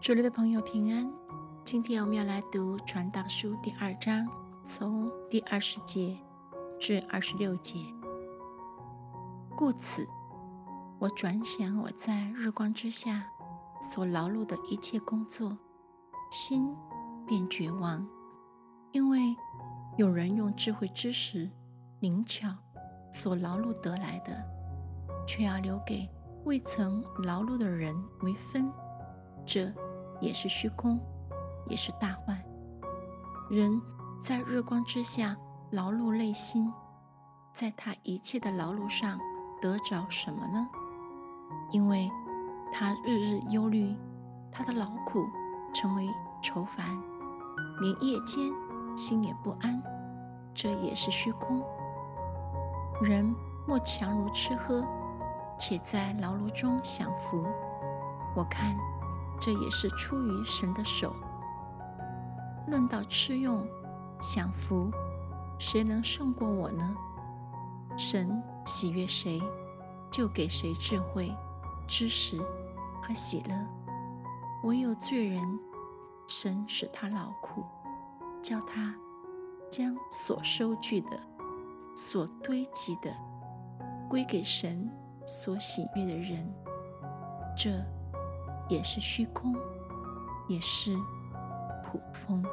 主内的朋友平安，今天我们要来读《传道书》第二章，从第二十节至二十六节。故此，我转想我在日光之下所劳碌的一切工作，心便绝望，因为有人用智慧知识、灵巧所劳碌得来的，却要留给未曾劳碌的人为分，这。也是虚空，也是大患。人在日光之下劳碌内心，在他一切的劳碌上得着什么呢？因为他日日忧虑，他的劳苦成为愁烦，连夜间心也不安。这也是虚空。人莫强如吃喝，且在劳碌中享福。我看。这也是出于神的手。论到吃用、享福，谁能胜过我呢？神喜悦谁，就给谁智慧、知识和喜乐。唯有罪人，神使他劳苦，叫他将所收据的、所堆积的，归给神所喜悦的人。这。也是虚空，也是普风。